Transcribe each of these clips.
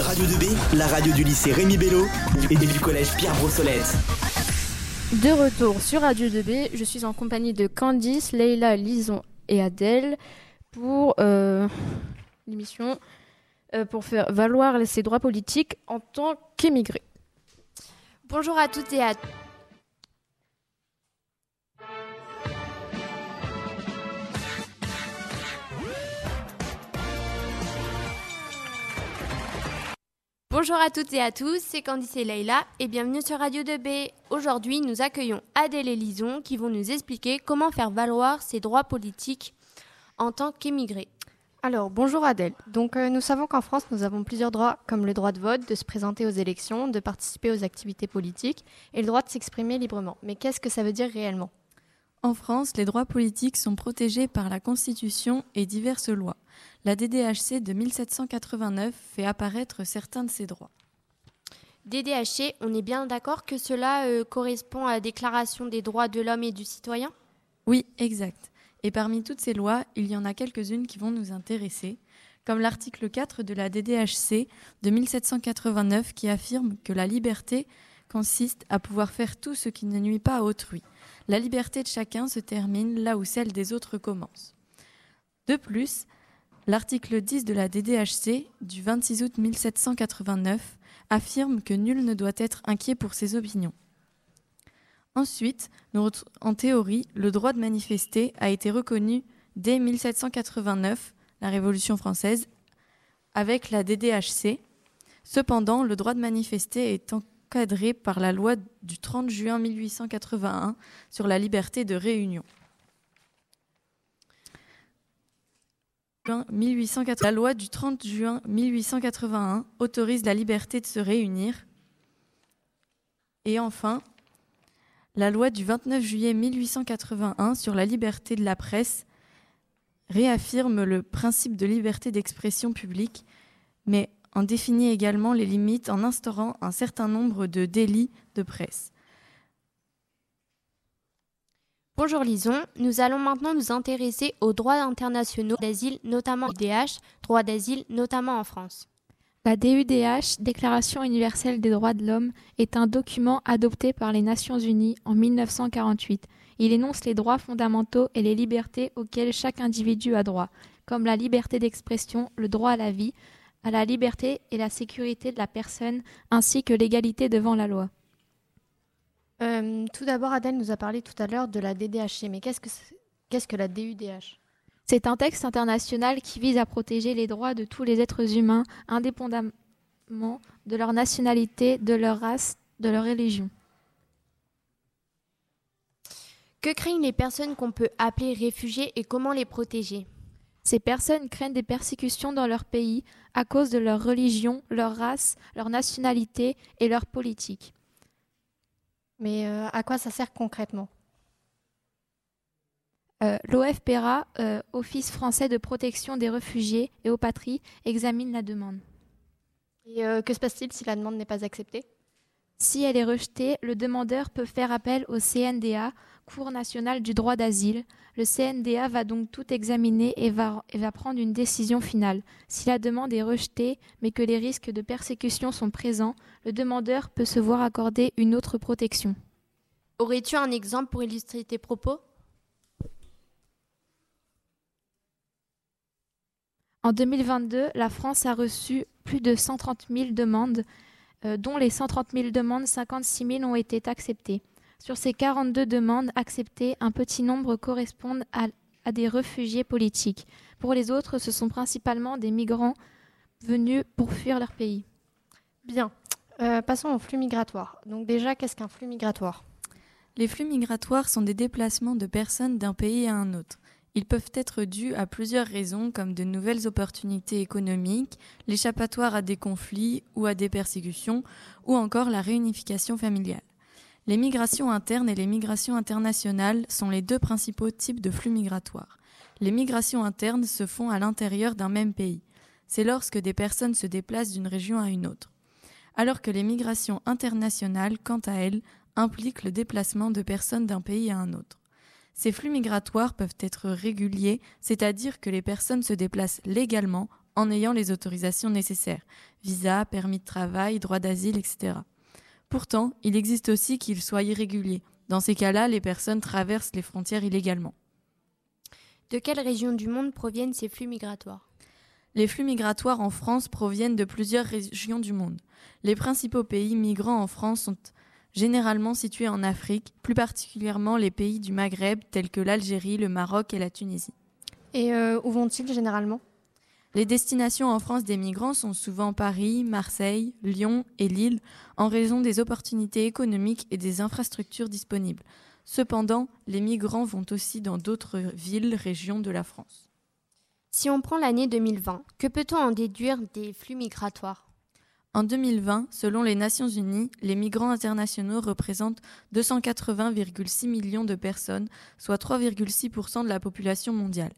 Radio 2B, la radio du lycée Rémi Bello et du collège Pierre Brossolette. De retour sur Radio 2B, je suis en compagnie de Candice, Leïla, Lison et Adèle pour euh, l'émission euh, pour faire valoir ses droits politiques en tant qu'émigré. Bonjour à toutes et à Bonjour à toutes et à tous, c'est Candice et Leïla et bienvenue sur Radio 2B. Aujourd'hui, nous accueillons Adèle et Lison qui vont nous expliquer comment faire valoir ses droits politiques en tant qu'émigré. Alors, bonjour Adèle. Donc, euh, nous savons qu'en France, nous avons plusieurs droits, comme le droit de vote, de se présenter aux élections, de participer aux activités politiques et le droit de s'exprimer librement. Mais qu'est-ce que ça veut dire réellement? En France, les droits politiques sont protégés par la Constitution et diverses lois. La DDHC de 1789 fait apparaître certains de ces droits. DDHC, on est bien d'accord que cela euh, correspond à la Déclaration des droits de l'homme et du citoyen? Oui, exact. Et parmi toutes ces lois, il y en a quelques-unes qui vont nous intéresser, comme l'article 4 de la DDHC de 1789 qui affirme que la liberté consiste à pouvoir faire tout ce qui ne nuit pas à autrui. La liberté de chacun se termine là où celle des autres commence. De plus, L'article 10 de la DDHC du 26 août 1789 affirme que nul ne doit être inquiet pour ses opinions. Ensuite, en théorie, le droit de manifester a été reconnu dès 1789, la Révolution française, avec la DDHC. Cependant, le droit de manifester est encadré par la loi du 30 juin 1881 sur la liberté de réunion. La loi du 30 juin 1881 autorise la liberté de se réunir. Et enfin, la loi du 29 juillet 1881 sur la liberté de la presse réaffirme le principe de liberté d'expression publique, mais en définit également les limites en instaurant un certain nombre de délits de presse. Bonjour Lison, nous allons maintenant nous intéresser aux droits internationaux d'asile, notamment DH, droit d'asile, notamment en France. La DUDH, Déclaration universelle des droits de l'homme, est un document adopté par les Nations Unies en 1948. Il énonce les droits fondamentaux et les libertés auxquels chaque individu a droit, comme la liberté d'expression, le droit à la vie, à la liberté et la sécurité de la personne, ainsi que l'égalité devant la loi. Euh, tout d'abord, Adèle nous a parlé tout à l'heure de la DDHC, mais qu'est-ce que, qu'est-ce que la DUDH C'est un texte international qui vise à protéger les droits de tous les êtres humains, indépendamment de leur nationalité, de leur race, de leur religion. Que craignent les personnes qu'on peut appeler réfugiés et comment les protéger? Ces personnes craignent des persécutions dans leur pays à cause de leur religion, leur race, leur nationalité et leur politique. Mais euh, à quoi ça sert concrètement? Euh, L'OFPRA, euh, Office français de protection des réfugiés et aux patries, examine la demande. Et que se passe-t-il si la demande n'est pas acceptée? Si elle est rejetée, le demandeur peut faire appel au CNDA, Cour nationale du droit d'asile. Le CNDA va donc tout examiner et va, et va prendre une décision finale. Si la demande est rejetée, mais que les risques de persécution sont présents, le demandeur peut se voir accorder une autre protection. Aurais-tu un exemple pour illustrer tes propos? En 2022, la France a reçu plus de 130 000 demandes, euh, dont les 130 000 demandes, 56 000 ont été acceptées. Sur ces 42 demandes acceptées, un petit nombre correspondent à, des réfugiés politiques. Pour les autres, ce sont principalement des migrants venus pour fuir leur pays. Bien. Euh, passons au flux migratoire. Donc déjà, qu'est-ce qu'un flux migratoire? Les flux migratoires sont des déplacements de personnes d'un pays à un autre. Ils peuvent être dus à plusieurs raisons comme de nouvelles opportunités économiques, l'échappatoire à des conflits ou à des persécutions, ou encore la réunification familiale. Les migrations internes et les migrations internationales sont les deux principaux types de flux migratoires. Les migrations internes se font à l'intérieur d'un même pays. C'est lorsque des personnes se déplacent d'une région à une autre. Alors que les migrations internationales, quant à elles, impliquent le déplacement de personnes d'un pays à un autre. Ces flux migratoires peuvent être réguliers, c'est-à-dire que les personnes se déplacent légalement en ayant les autorisations nécessaires, visa, permis de travail, droit d'asile, etc. Pourtant, il existe aussi qu'ils soient irréguliers. Dans ces cas-là, les personnes traversent les frontières illégalement. De quelle région du monde proviennent ces flux migratoires? Les flux migratoires en France proviennent de plusieurs régions du monde. Les principaux pays migrants en France sont généralement situés en Afrique, plus particulièrement les pays du Maghreb tels que l'Algérie, le Maroc et la Tunisie. Et euh, où vont-ils généralement? Les destinations en France des migrants sont souvent Paris, Marseille, Lyon et Lille en raison des opportunités économiques et des infrastructures disponibles. Cependant, les migrants vont aussi dans d'autres villes, régions de la France. Si on prend l'année 2020, que peut-on en déduire des flux migratoires? En 2020, selon les Nations Unies, les migrants internationaux représentent 280,6 millions de personnes, soit 3,6% de la population mondiale.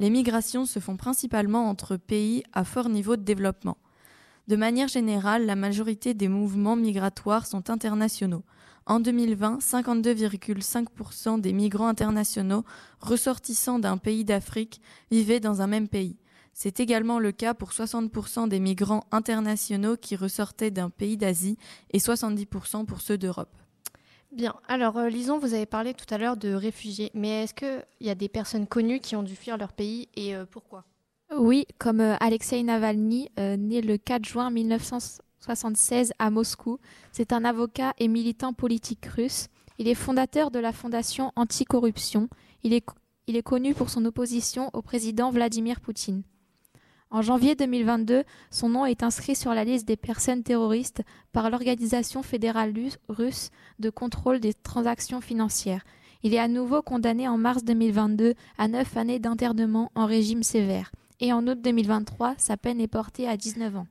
Les migrations se font principalement entre pays à fort niveau de développement. De manière générale, la majorité des mouvements migratoires sont internationaux. En 2020, 52,5% des migrants internationaux ressortissant d'un pays d'Afrique vivaient dans un même pays. C'est également le cas pour 60% des migrants internationaux qui ressortaient d'un pays d'Asie et 70% pour ceux d'Europe. Bien, alors euh, Lison, vous avez parlé tout à l'heure de réfugiés, mais est-ce qu'il y a des personnes connues qui ont dû fuir leur pays et euh, pourquoi? Oui, comme euh, Alexei Navalny, né le 4 juin 1976 à Moscou. C'est un avocat et militant politique russe. Il est fondateur de la fondation Anticorruption. Il est connu pour son opposition au président Vladimir Poutine. En janvier 2022, son nom est inscrit sur la liste des personnes terroristes par l'Organisation fédérale russe de contrôle des transactions financières. Il est à nouveau condamné en mars 2022 à neuf années d'internement en régime sévère. Et en août 2023, sa peine est portée à 19 ans.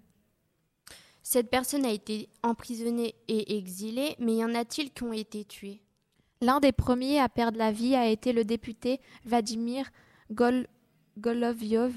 Cette personne a été emprisonnée et exilée, mais y en a-t-il qui ont été tués? L'un des premiers à perdre la vie a été le député Vladimir Gol Golovyov,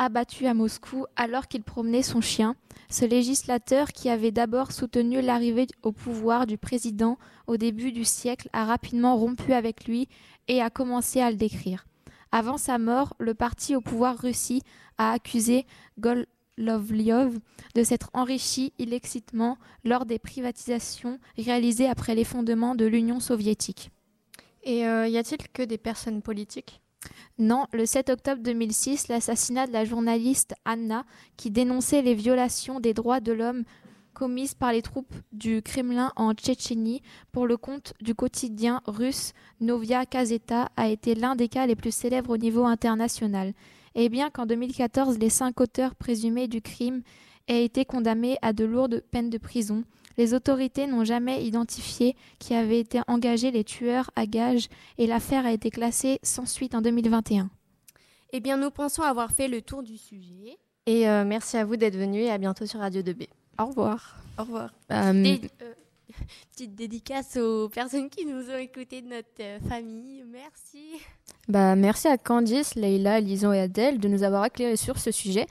abattu à Moscou alors qu'il promenait son chien, ce législateur qui avait d'abord soutenu l'arrivée au pouvoir du président au début du siècle a rapidement rompu avec lui et a commencé à le décrire. Avant sa mort, le parti au pouvoir Russie a accusé Golovlyov de s'être enrichi illicitement lors des privatisations réalisées après l'effondrement de l'Union soviétique. Et euh, y a-t-il que des personnes politiques? Non, le 7 octobre 2006, l'assassinat de la journaliste Anna, qui dénonçait les violations des droits de l'homme commises par les troupes du Kremlin en Tchétchénie pour le compte du quotidien russe Novia Gazeta, a été l'un des cas les plus célèbres au niveau international. Et bien qu'en 2014, les cinq auteurs présumés du crime aient été condamnés à de lourdes peines de prison, les autorités n'ont jamais identifié qui avait été engagé les tueurs à gages et l'affaire a été classée sans suite en 2021. Eh bien, nous pensons avoir fait le tour du sujet. Et euh, merci à vous d'être venus et à bientôt sur Radio 2B. Au revoir. Au revoir. Euh, euh, petite dédicace aux personnes qui nous ont écoutés de notre famille. Merci. Bah, merci à Candice, Leïla, Lison et Adèle de nous avoir éclairés sur ce sujet.